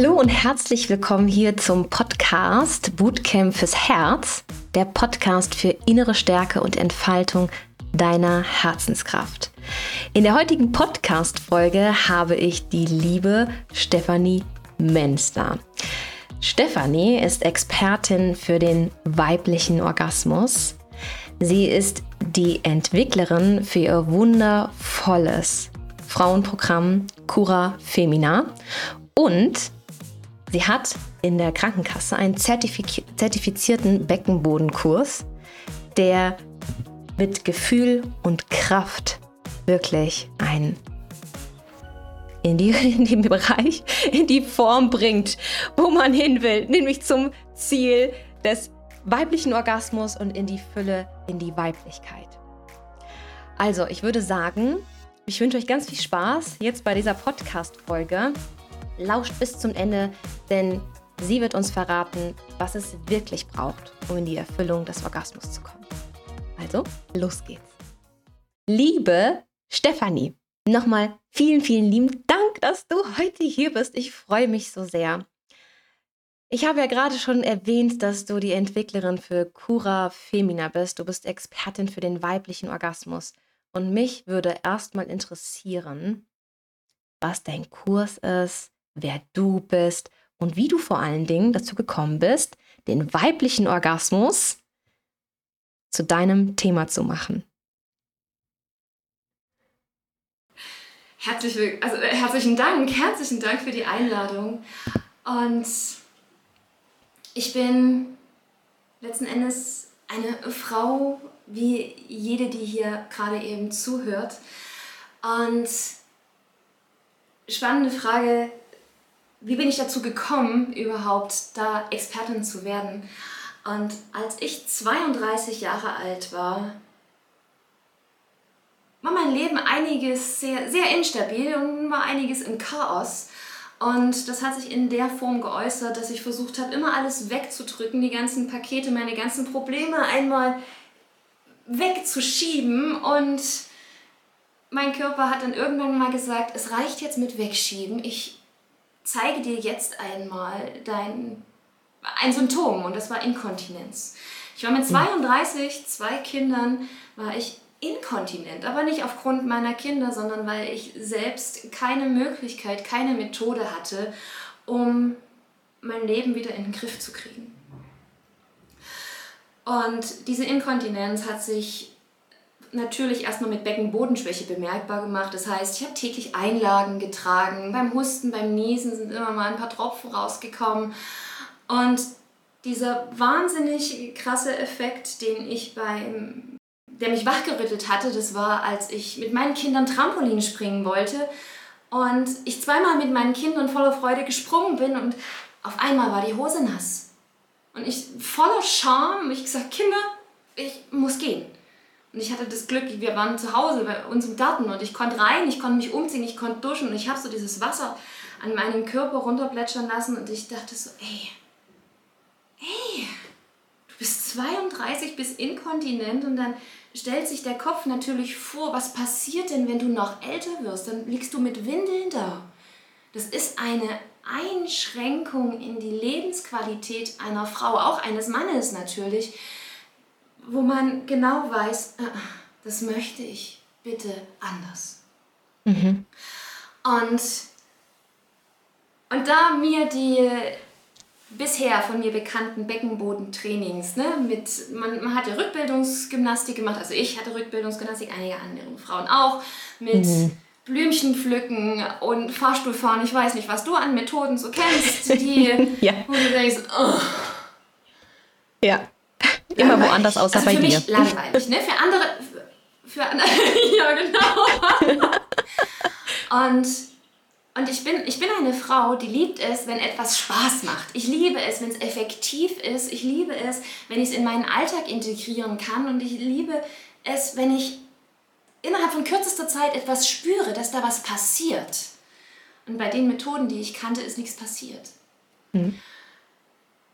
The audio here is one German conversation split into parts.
Hallo und herzlich willkommen hier zum Podcast Bootcamp fürs Herz, der Podcast für innere Stärke und Entfaltung deiner Herzenskraft. In der heutigen Podcast-Folge habe ich die liebe Stefanie Menster. Stefanie ist Expertin für den weiblichen Orgasmus. Sie ist die Entwicklerin für ihr wundervolles Frauenprogramm Cura Femina und sie hat in der Krankenkasse einen zertifiz zertifizierten Beckenbodenkurs, der mit Gefühl und Kraft wirklich ein in, die, in den Bereich, in die Form bringt, wo man hin will, nämlich zum Ziel des weiblichen Orgasmus und in die Fülle, in die Weiblichkeit. Also, ich würde sagen, ich wünsche euch ganz viel Spaß jetzt bei dieser Podcast-Folge. Lauscht bis zum Ende, denn sie wird uns verraten, was es wirklich braucht, um in die Erfüllung des Orgasmus zu kommen. Also, los geht's. Liebe Stefanie, nochmal vielen, vielen lieben Dank, dass du heute hier bist. Ich freue mich so sehr. Ich habe ja gerade schon erwähnt, dass du die Entwicklerin für Cura Femina bist. Du bist Expertin für den weiblichen Orgasmus. Und mich würde erstmal interessieren, was dein Kurs ist, wer du bist und wie du vor allen Dingen dazu gekommen bist, den weiblichen Orgasmus zu deinem Thema zu machen. Herzlich, also, äh, herzlichen Dank, herzlichen Dank für die Einladung. Und ich bin letzten Endes eine Frau, wie jede, die hier gerade eben zuhört. Und spannende Frage, wie bin ich dazu gekommen, überhaupt da Expertin zu werden? Und als ich 32 Jahre alt war, war mein Leben einiges sehr, sehr instabil und war einiges im Chaos. Und das hat sich in der Form geäußert, dass ich versucht habe, immer alles wegzudrücken, die ganzen Pakete, meine ganzen Probleme einmal wegzuschieben. Und mein Körper hat dann irgendwann mal gesagt, es reicht jetzt mit wegschieben. Ich zeige dir jetzt einmal dein, ein Symptom und das war Inkontinenz. Ich war mit 32, hm. zwei Kindern, war ich inkontinent, aber nicht aufgrund meiner Kinder, sondern weil ich selbst keine Möglichkeit, keine Methode hatte, um mein Leben wieder in den Griff zu kriegen. Und diese Inkontinenz hat sich natürlich erstmal mit Beckenbodenschwäche bemerkbar gemacht. Das heißt, ich habe täglich Einlagen getragen. Beim Husten, beim Niesen sind immer mal ein paar Tropfen rausgekommen. Und dieser wahnsinnig krasse Effekt, den ich beim der mich wachgerüttelt hatte, das war, als ich mit meinen Kindern Trampolin springen wollte und ich zweimal mit meinen Kindern voller Freude gesprungen bin und auf einmal war die Hose nass. Und ich voller Scham, ich gesagt, Kinder, ich muss gehen. Und ich hatte das Glück, wir waren zu Hause bei uns im Garten und ich konnte rein, ich konnte mich umziehen, ich konnte duschen und ich habe so dieses Wasser an meinem Körper runterplätschern lassen und ich dachte so, ey, ey, du bist 32, bist inkontinent und dann stellt sich der Kopf natürlich vor, was passiert denn, wenn du noch älter wirst? Dann liegst du mit Windeln da. Das ist eine Einschränkung in die Lebensqualität einer Frau, auch eines Mannes natürlich, wo man genau weiß, äh, das möchte ich bitte anders. Mhm. Und, und da mir die bisher von mir bekannten Beckenbodentrainings. Ne? Mit, man, man hat ja Rückbildungsgymnastik gemacht, also ich hatte Rückbildungsgymnastik, einige andere Frauen auch, mit mhm. Blümchen pflücken und Fahrstuhlfahren. Ich weiß nicht, was du an Methoden so kennst, die, ja. wo du denkst, oh. Ja, immer langweilig. woanders außer also bei dir. Für mich langweilig, ne? Für andere, für andere, ja genau. und und ich bin, ich bin eine Frau, die liebt es, wenn etwas Spaß macht. Ich liebe es, wenn es effektiv ist. Ich liebe es, wenn ich es in meinen Alltag integrieren kann. Und ich liebe es, wenn ich innerhalb von kürzester Zeit etwas spüre, dass da was passiert. Und bei den Methoden, die ich kannte, ist nichts passiert. Mhm.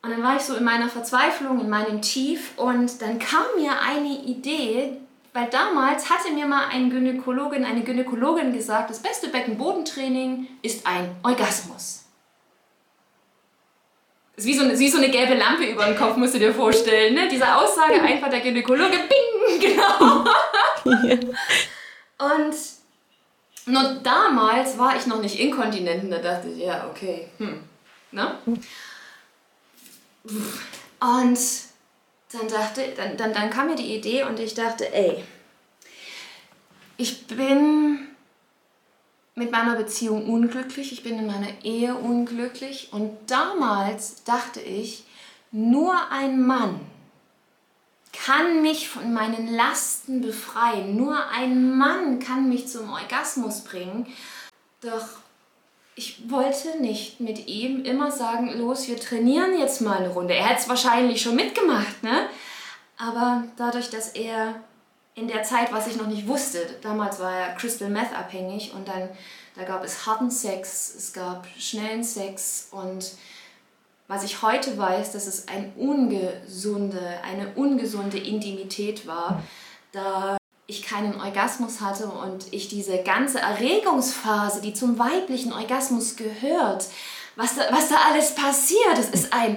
Und dann war ich so in meiner Verzweiflung, in meinem Tief und dann kam mir eine Idee, weil damals hatte mir mal ein Gynäkologin, eine Gynäkologin gesagt, das beste Beckenbodentraining ist ein Orgasmus. ist wie so, eine, wie so eine gelbe Lampe über den Kopf, musst du dir vorstellen. Ne? Diese Aussage einfach der Gynäkologe, bing, genau. Und nur damals war ich noch nicht inkontinent und da dachte ich, ja, okay, hm. Ne? Und dann dachte, dann, dann, dann kam mir die Idee und ich dachte, ey, ich bin mit meiner Beziehung unglücklich, ich bin in meiner Ehe unglücklich und damals dachte ich, nur ein Mann kann mich von meinen Lasten befreien, nur ein Mann kann mich zum Orgasmus bringen. Doch ich wollte nicht mit ihm immer sagen, los, wir trainieren jetzt mal eine Runde. Er hätte es wahrscheinlich schon mitgemacht, ne? Aber dadurch, dass er in der Zeit, was ich noch nicht wusste, damals war er Crystal Meth abhängig und dann da gab es harten Sex, es gab schnellen Sex und was ich heute weiß, dass es ein ungesunde, eine ungesunde Intimität war, da ich keinen Orgasmus hatte und ich diese ganze Erregungsphase, die zum weiblichen Orgasmus gehört, was da, was da alles passiert, das ist ein,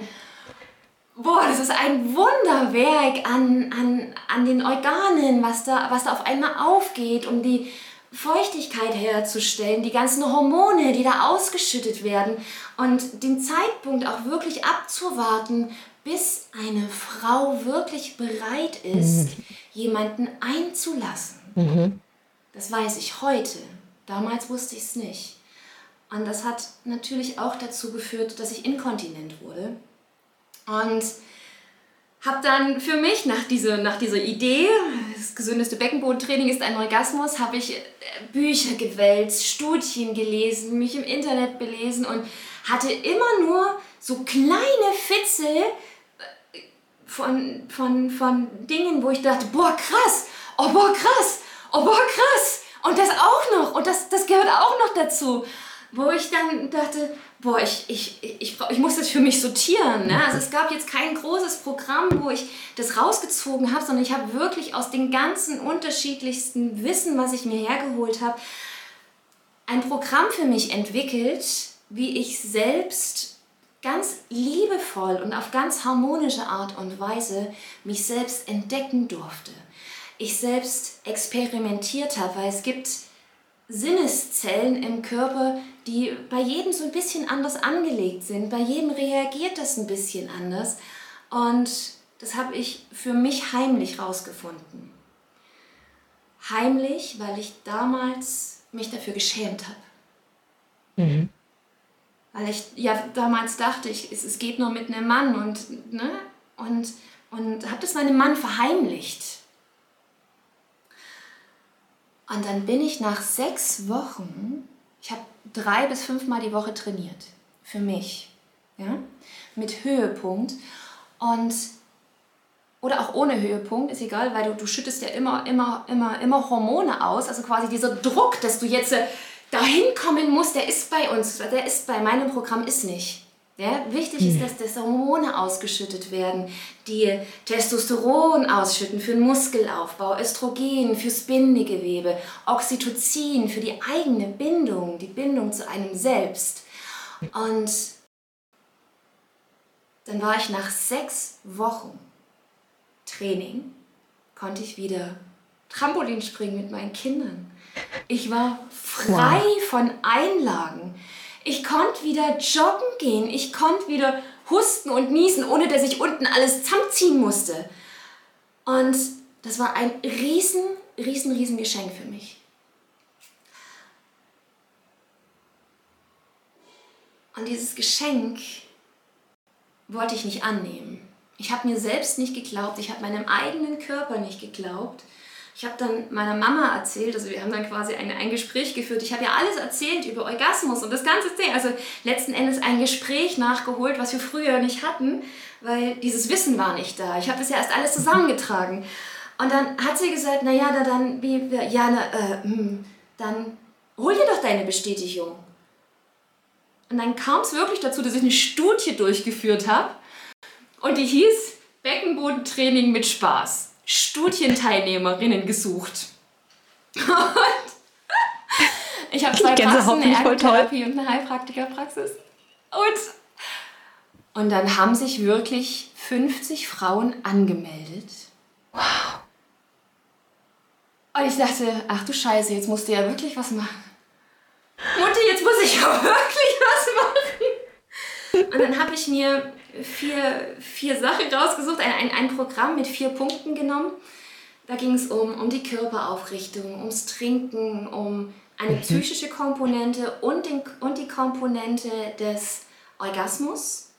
boah, das ist ein Wunderwerk an, an, an den Organen, was da, was da auf einmal aufgeht, um die Feuchtigkeit herzustellen, die ganzen Hormone, die da ausgeschüttet werden und den Zeitpunkt auch wirklich abzuwarten, bis eine Frau wirklich bereit ist, mhm. Jemanden einzulassen. Mhm. Das weiß ich heute. Damals wusste ich es nicht. Und das hat natürlich auch dazu geführt, dass ich inkontinent wurde. Und habe dann für mich nach, diese, nach dieser Idee, das gesündeste Beckenbodentraining ist ein Orgasmus, habe ich äh, Bücher gewälzt, Studien gelesen, mich im Internet belesen und hatte immer nur so kleine Fitzel von, von, von Dingen, wo ich dachte, boah, krass, oh, boah, krass, oh, boah, krass. Und das auch noch, und das, das gehört auch noch dazu. Wo ich dann dachte, boah, ich, ich, ich, ich muss das für mich sortieren. Ne? Also es gab jetzt kein großes Programm, wo ich das rausgezogen habe, sondern ich habe wirklich aus den ganzen unterschiedlichsten Wissen, was ich mir hergeholt habe, ein Programm für mich entwickelt, wie ich selbst ganz liebevoll und auf ganz harmonische Art und Weise mich selbst entdecken durfte. Ich selbst experimentiert habe, weil es gibt Sinneszellen im Körper, die bei jedem so ein bisschen anders angelegt sind. Bei jedem reagiert das ein bisschen anders. Und das habe ich für mich heimlich rausgefunden. Heimlich, weil ich damals mich dafür geschämt habe. Mhm. Weil ich ja damals dachte, ich, es, es geht nur mit einem Mann und, ne? und, und habe das meinem Mann verheimlicht. Und dann bin ich nach sechs Wochen, ich habe drei bis fünfmal die Woche trainiert. Für mich. Ja? Mit Höhepunkt. Und oder auch ohne Höhepunkt, ist egal, weil du, du schüttest ja immer, immer, immer, immer Hormone aus. Also quasi dieser Druck, dass du jetzt äh, dahin kommen musst, der ist bei uns, der ist bei meinem Programm ist nicht. Ja, wichtig ist, hm. dass das Hormone ausgeschüttet werden, die Testosteron ausschütten für den Muskelaufbau, Östrogen fürs Bindegewebe, Oxytocin für die eigene Bindung, die Bindung zu einem selbst. Und dann war ich nach sechs Wochen Training, konnte ich wieder Trampolin springen mit meinen Kindern. Ich war frei wow. von Einlagen. Ich konnte wieder joggen gehen. Ich konnte wieder husten und niesen, ohne dass ich unten alles zusammenziehen musste. Und das war ein riesen, riesen, riesen Geschenk für mich. Und dieses Geschenk wollte ich nicht annehmen. Ich habe mir selbst nicht geglaubt, ich habe meinem eigenen Körper nicht geglaubt ich habe dann meiner Mama erzählt, also wir haben dann quasi ein, ein Gespräch geführt. Ich habe ja alles erzählt über Orgasmus und das ganze Ding. Also letzten Endes ein Gespräch nachgeholt, was wir früher nicht hatten, weil dieses Wissen war nicht da. Ich habe das ja erst alles zusammengetragen. Und dann hat sie gesagt, naja, na dann, wie, ja, na, äh, hm, dann hol dir doch deine Bestätigung. Und dann kam es wirklich dazu, dass ich eine Studie durchgeführt habe und die hieß Beckenbodentraining mit Spaß. Studienteilnehmerinnen gesucht. ich habe zwei Praxen, eine Ergotherapie und eine Heilpraktikerpraxis. Und, Und dann haben sich wirklich 50 Frauen angemeldet. Wow. Und ich dachte, ach du Scheiße, jetzt musst du ja wirklich was machen. Mutti, jetzt muss ich ja wirklich was machen. Und dann habe ich mir vier, vier Sachen rausgesucht, ein, ein, ein Programm mit vier Punkten genommen. Da ging es um, um die Körperaufrichtung, ums Trinken, um eine mhm. psychische Komponente und, den, und die Komponente des Orgasmus.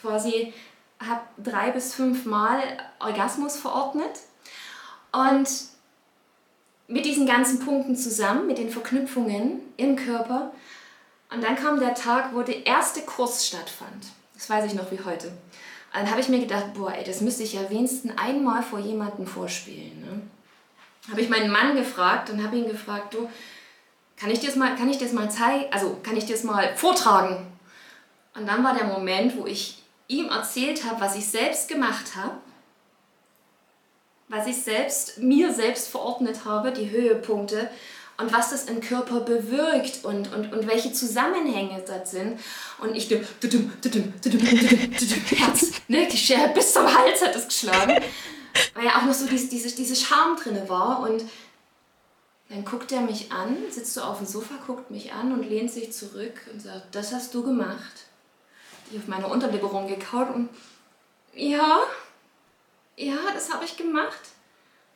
Quasi habe drei bis fünf Mal Orgasmus verordnet. Und mit diesen ganzen Punkten zusammen, mit den Verknüpfungen im Körper. Und dann kam der Tag, wo der erste Kurs stattfand. Das weiß ich noch wie heute. Dann habe ich mir gedacht, boah, ey, das müsste ich ja wenigstens einmal vor jemandem vorspielen. Ne? Habe ich meinen Mann gefragt und habe ihn gefragt, du, kann ich dir das mal, kann ich dir das mal zeigen, also kann ich dir das mal vortragen? Und dann war der Moment, wo ich ihm erzählt habe, was ich selbst gemacht habe was ich selbst, mir selbst verordnet habe, die Höhepunkte und was das im Körper bewirkt und, und, und welche Zusammenhänge das sind. Und ich, Herz, ne, die Schere bis zum Hals hat es geschlagen, weil ja auch noch so diese, diese, diese Charme drin war. Und dann guckt er mich an, sitzt so auf dem Sofa, guckt mich an und lehnt sich zurück und sagt, das hast du gemacht. Ich auf meine Unterlippe rumgekaut und ja, ja, das habe ich gemacht.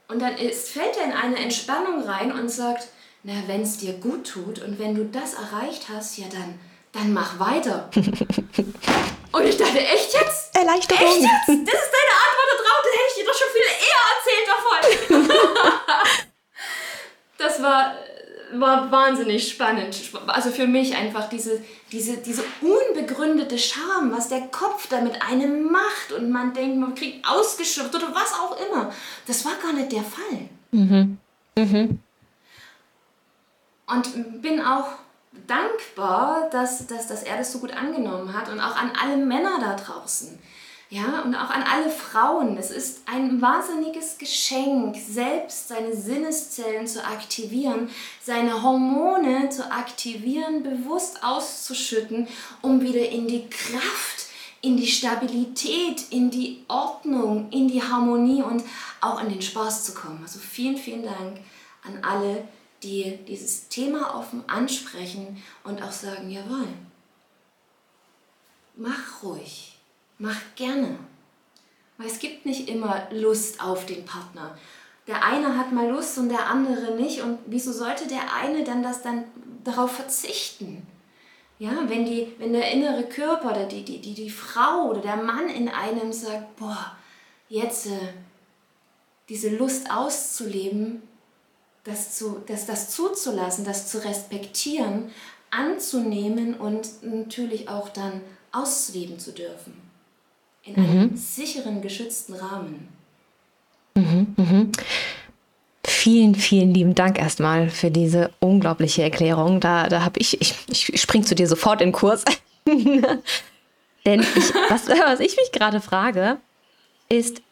Und dann ist, fällt er in eine Entspannung rein und sagt, na, wenn es dir gut tut und wenn du das erreicht hast, ja dann, dann mach weiter. und ich dachte, echt jetzt? Erleichterung. Echt jetzt? Das ist deine Antwort darauf, das hätte ich dir doch schon viel eher erzählt davon. das war war wahnsinnig spannend. Also für mich einfach diese, diese, diese unbegründete Scham, was der Kopf da mit einem macht und man denkt, man kriegt ausgeschöpft oder was auch immer. Das war gar nicht der Fall. Mhm. Mhm. Und bin auch dankbar, dass, dass, dass er das so gut angenommen hat und auch an alle Männer da draußen ja, und auch an alle Frauen. Es ist ein wahnsinniges Geschenk, selbst seine Sinneszellen zu aktivieren, seine Hormone zu aktivieren, bewusst auszuschütten, um wieder in die Kraft, in die Stabilität, in die Ordnung, in die Harmonie und auch in den Spaß zu kommen. Also vielen, vielen Dank an alle, die dieses Thema offen ansprechen und auch sagen, jawohl, mach ruhig Mach gerne. Weil es gibt nicht immer Lust auf den Partner. Der eine hat mal Lust und der andere nicht. Und wieso sollte der eine dann das dann darauf verzichten? Ja, wenn, die, wenn der innere Körper oder die, die, die, die Frau oder der Mann in einem sagt, boah, jetzt äh, diese Lust auszuleben, das, zu, das, das zuzulassen, das zu respektieren, anzunehmen und natürlich auch dann ausleben zu dürfen in einem mhm. sicheren, geschützten Rahmen. Mhm, mhm. Vielen, vielen lieben Dank erstmal für diese unglaubliche Erklärung. Da, da habe ich, ich, ich spring zu dir sofort in Kurs. Denn ich, was, was ich mich gerade frage, ist,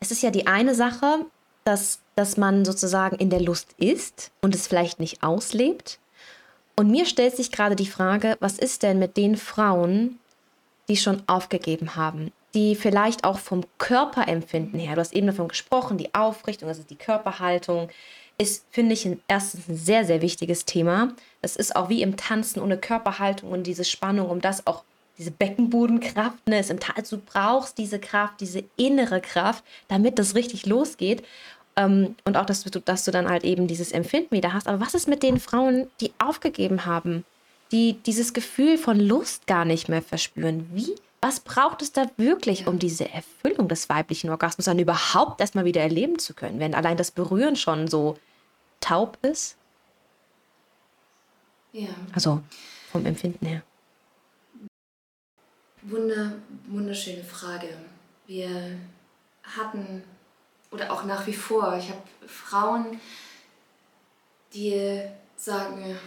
es ist ja die eine Sache, dass, dass man sozusagen in der Lust ist und es vielleicht nicht auslebt. Und mir stellt sich gerade die Frage, was ist denn mit den Frauen, die schon aufgegeben haben, die vielleicht auch vom Körperempfinden her, du hast eben davon gesprochen, die Aufrichtung, also die Körperhaltung, ist, finde ich, ein, erstens ein sehr, sehr wichtiges Thema. Es ist auch wie im Tanzen ohne Körperhaltung und diese Spannung, um das auch, diese Beckenbodenkraft, ne, ist im also du brauchst diese Kraft, diese innere Kraft, damit das richtig losgeht. Ähm, und auch, dass du, dass du dann halt eben dieses Empfinden wieder hast. Aber was ist mit den Frauen, die aufgegeben haben? die dieses Gefühl von Lust gar nicht mehr verspüren. Wie? Was braucht es da wirklich, um diese Erfüllung des weiblichen Orgasmus dann überhaupt erstmal wieder erleben zu können, wenn allein das Berühren schon so taub ist? Ja. Also vom Empfinden her. Wunder, wunderschöne Frage. Wir hatten, oder auch nach wie vor, ich habe Frauen, die sagen,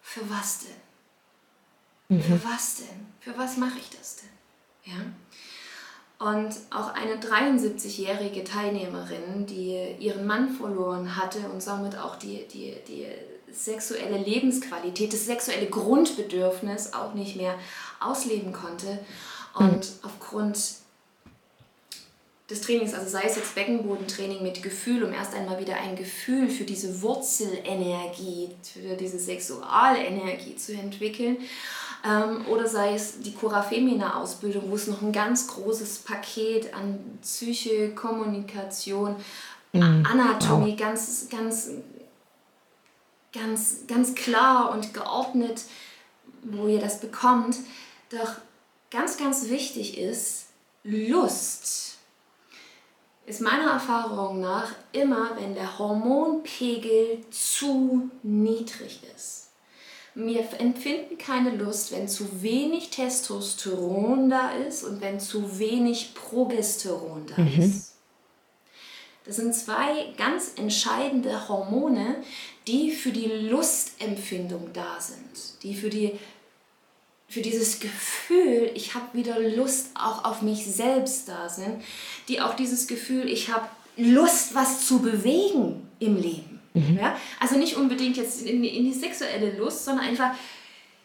für was denn? Mhm. Für was denn? Für was mache ich das denn? Ja? Und auch eine 73-jährige Teilnehmerin, die ihren Mann verloren hatte und somit auch die, die, die sexuelle Lebensqualität, das sexuelle Grundbedürfnis auch nicht mehr ausleben konnte. Und mhm. aufgrund des Trainings, also sei es jetzt Beckenbodentraining mit Gefühl, um erst einmal wieder ein Gefühl für diese Wurzelenergie, für diese Sexualenergie zu entwickeln, ähm, oder sei es die Cura Femina Ausbildung, wo es noch ein ganz großes Paket an Psyche, Kommunikation, mhm. Anatomie, wow. ganz, ganz, ganz, ganz klar und geordnet, wo ihr das bekommt. Doch ganz, ganz wichtig ist, Lust ist meiner Erfahrung nach immer, wenn der Hormonpegel zu niedrig ist. Wir empfinden keine Lust, wenn zu wenig Testosteron da ist und wenn zu wenig Progesteron da mhm. ist. Das sind zwei ganz entscheidende Hormone, die für die Lustempfindung da sind, die für die für dieses Gefühl, ich habe wieder Lust auch auf mich selbst da sind, die auch dieses Gefühl, ich habe Lust, was zu bewegen im Leben. Mhm. Ja? Also nicht unbedingt jetzt in, in, die sexuelle Lust, sondern einfach,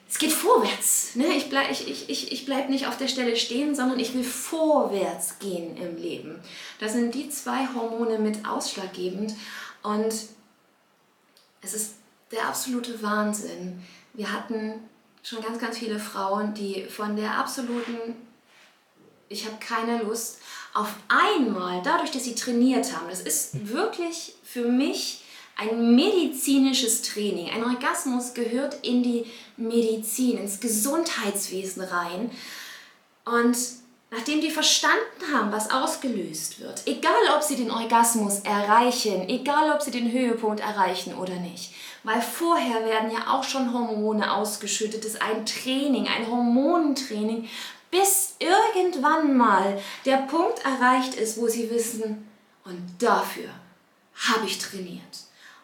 es geht vorwärts. Ne? Ich bleibe ich, ich, ich, ich bleib nicht auf der Stelle stehen, sondern ich will vorwärts gehen im Leben. Da sind die zwei Hormone mit ausschlaggebend und es ist der absolute Wahnsinn. Wir hatten schon ganz, ganz viele Frauen, die von der absoluten, ich habe keine Lust, auf einmal, dadurch, dass sie trainiert haben, das ist wirklich für mich ein medizinisches Training. Ein Orgasmus gehört in die Medizin, ins Gesundheitswesen rein. Und nachdem die verstanden haben, was ausgelöst wird, egal ob sie den Orgasmus erreichen, egal ob sie den Höhepunkt erreichen oder nicht, weil vorher werden ja auch schon Hormone ausgeschüttet. Das ist ein Training, ein Hormonentraining, bis irgendwann mal der Punkt erreicht ist, wo sie wissen, und dafür habe ich trainiert.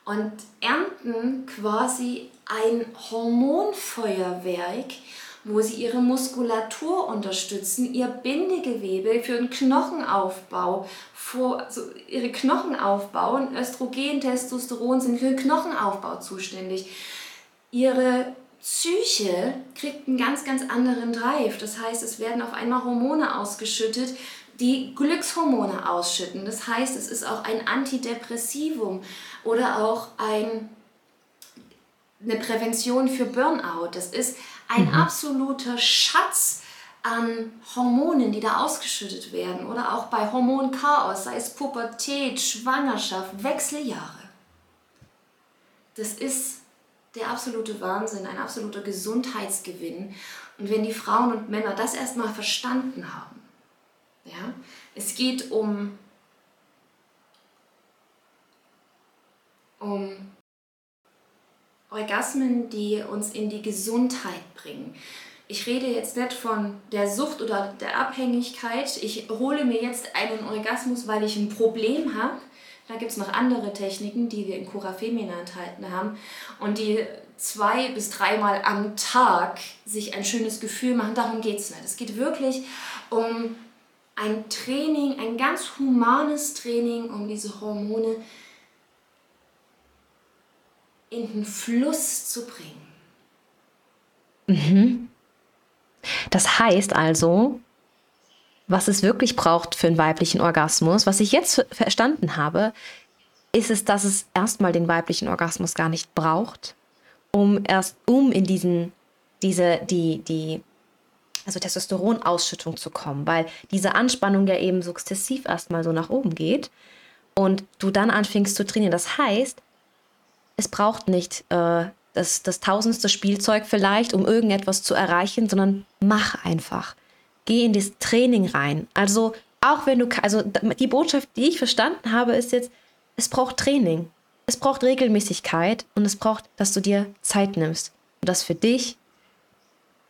Und ernten quasi ein Hormonfeuerwerk, wo sie ihre Muskulatur unterstützen, ihr Bindegewebe für den Knochenaufbau, vor, so ihre Knochen aufbauen. Östrogen, Testosteron sind für den Knochenaufbau zuständig. Ihre Psyche kriegt einen ganz, ganz anderen Drive. Das heißt, es werden auf einmal Hormone ausgeschüttet, die Glückshormone ausschütten. Das heißt, es ist auch ein Antidepressivum oder auch ein, eine Prävention für Burnout. Das ist ein mhm. absoluter Schatz an Hormonen, die da ausgeschüttet werden oder auch bei Hormonchaos, sei es Pubertät, Schwangerschaft, Wechseljahre. Das ist der absolute Wahnsinn, ein absoluter Gesundheitsgewinn. Und wenn die Frauen und Männer das erstmal verstanden haben, ja, es geht um, um Orgasmen, die uns in die Gesundheit bringen. Ich rede jetzt nicht von der Sucht oder der Abhängigkeit. Ich hole mir jetzt einen Orgasmus, weil ich ein Problem habe. Da gibt es noch andere Techniken, die wir in Cura Femina enthalten haben und die zwei bis dreimal am Tag sich ein schönes Gefühl machen. Darum geht es nicht. Es geht wirklich um ein Training, ein ganz humanes Training, um diese Hormone in den Fluss zu bringen. Mhm. Das heißt also, was es wirklich braucht für einen weiblichen Orgasmus, was ich jetzt verstanden habe, ist es, dass es erstmal den weiblichen Orgasmus gar nicht braucht, um erst um in diesen diese die die also Testosteronausschüttung zu kommen, weil diese Anspannung ja eben sukzessiv erstmal so nach oben geht und du dann anfängst zu trainieren. Das heißt, es braucht nicht äh, das, das tausendste Spielzeug vielleicht, um irgendetwas zu erreichen, sondern mach einfach. Geh in das Training rein. Also auch wenn du, also die Botschaft, die ich verstanden habe, ist jetzt, es braucht Training. Es braucht Regelmäßigkeit und es braucht, dass du dir Zeit nimmst. Und das für dich,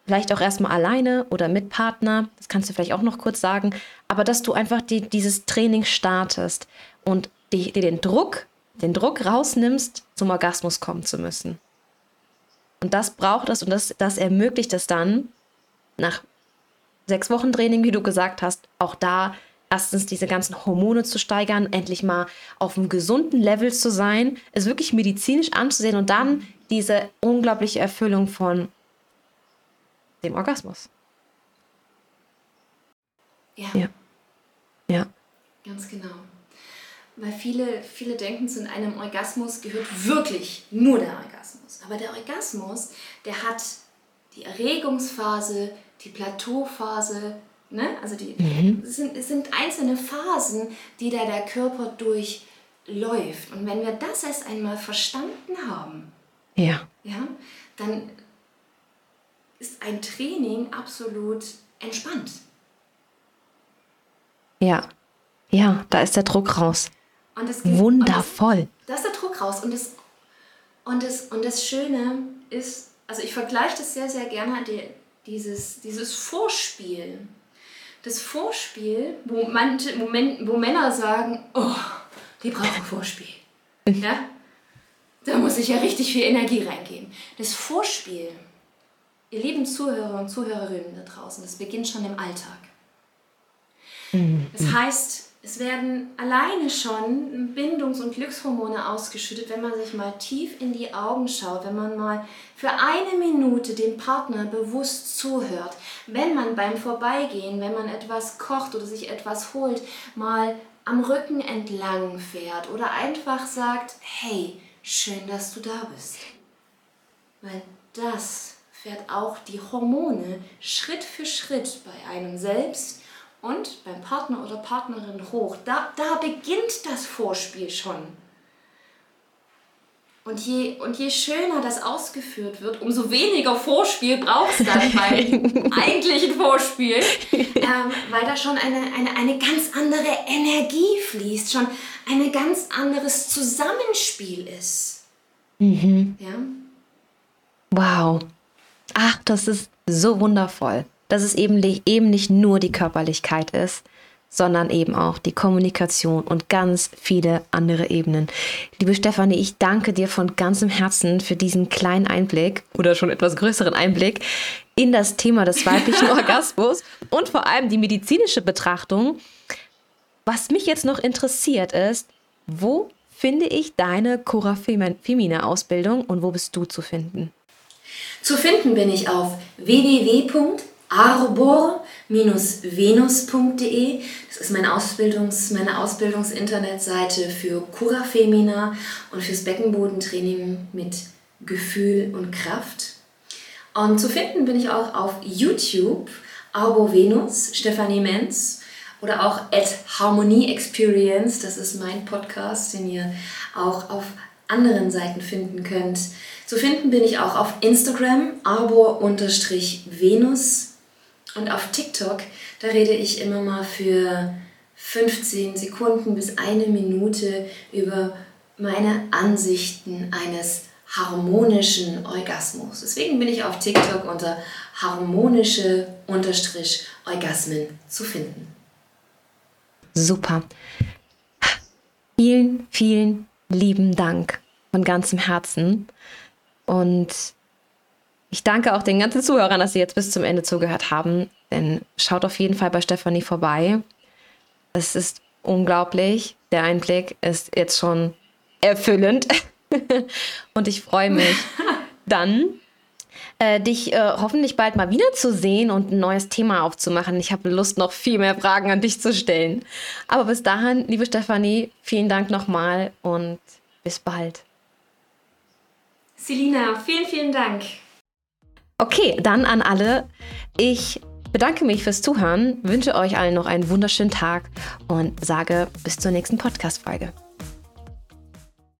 vielleicht auch erstmal alleine oder mit Partner, das kannst du vielleicht auch noch kurz sagen, aber dass du einfach die, dieses Training startest und dir den Druck, den Druck rausnimmst, zum Orgasmus kommen zu müssen. Und das braucht es und das, das ermöglicht es dann, nach sechs Wochen Training, wie du gesagt hast, auch da erstens diese ganzen Hormone zu steigern, endlich mal auf einem gesunden Level zu sein, es wirklich medizinisch anzusehen und dann diese unglaubliche Erfüllung von dem Orgasmus. Ja. Ja. Ja. Ganz genau. Weil viele, viele denken, zu einem Orgasmus gehört wirklich nur der Orgasmus. Aber der Orgasmus, der hat die Erregungsphase, die Plateauphase, ne? also die, Mhm. es, sind, es sind einzelne Phasen, die da der Körper durchläuft. Und wenn wir das erst einmal verstanden haben, Ja. ja, dann ist ein Training absolut entspannt. Ja. Ja, da ist der Druck raus. Und es geht- und Wundervoll. Da ist der Druck raus. Und das, und das, und das Schöne ist, also ich vergleiche das sehr, sehr gerne, die, dieses, dieses Vorspiel. Das Vorspiel, wo, manche, wo, Men, wo Männer sagen, oh, die brauchen Vorspiel. Ja? Da muss ich ja richtig viel Energie reingeben. Das Vorspiel, ihr lieben Zuhörer und Zuhörerinnen da draußen, das beginnt schon im Alltag. Das heißt, es werden alleine schon Bindungs- und Glückshormone ausgeschüttet, wenn man sich mal tief in die Augen schaut, wenn man mal für eine Minute dem Partner bewusst zuhört, wenn man beim Vorbeigehen, wenn man etwas kocht oder sich etwas holt, mal am Rücken entlang fährt oder einfach sagt, hey, schön, dass du da bist. Weil das fährt auch die Hormone Schritt für Schritt bei einem selbst und beim Partner oder Partnerin hoch. Da, da beginnt das Vorspiel schon. Und je, und je schöner das ausgeführt wird, umso weniger Vorspiel braucht es dann beim eigentlichen Vorspiel, ähm, weil da schon eine, eine, eine ganz andere Energie fließt, schon ein ganz anderes Zusammenspiel ist. Ja? Wow. Ach, das ist so wundervoll. Dass es eben, eben nicht nur die Körperlichkeit ist, sondern eben auch die Kommunikation und ganz viele andere Ebenen. Liebe Stefanie, ich danke dir von ganzem Herzen für diesen kleinen Einblick oder schon etwas größeren Einblick in das Thema des weiblichen Orgasmus und vor allem die medizinische Betrachtung. Was mich jetzt noch interessiert ist, wo finde ich deine Cura Fem- Femina Ausbildung und wo bist du zu finden? Zu finden bin ich auf www.arbor-venus.de. Das ist mein Ausbildungs-, meine Ausbildungs-Internetseite für Cura Femina und fürs Beckenbodentraining mit Gefühl und Kraft. Und zu finden bin ich auch auf YouTube, Arbor Venus, Stefanie Menz oder auch at Harmonie Experience. Das ist mein Podcast, den ihr auch auf anderen Seiten finden könnt. Zu finden bin ich auch auf Instagram, arbor-venus und auf TikTok. Da rede ich immer mal für 15 Sekunden bis eine Minute über meine Ansichten eines harmonischen Orgasmus. Deswegen bin ich auf TikTok unter harmonische Unterstrich Orgasmen zu finden. Super. Vielen, vielen lieben Dank von ganzem Herzen. Und ich danke auch den ganzen Zuhörern, dass sie jetzt bis zum Ende zugehört haben. Denn schaut auf jeden Fall bei Stefanie vorbei. Es ist unglaublich. Der Einblick ist jetzt schon erfüllend. Und ich freue mich dann, äh, dich äh, hoffentlich bald mal wiederzusehen und ein neues Thema aufzumachen. Ich habe Lust, noch viel mehr Fragen an dich zu stellen. Aber bis dahin, liebe Stefanie, vielen Dank nochmal und bis bald. Selina, vielen, vielen Dank. Okay, dann an alle. Ich bedanke mich fürs Zuhören, wünsche euch allen noch einen wunderschönen Tag und sage bis zur nächsten Podcast-Folge.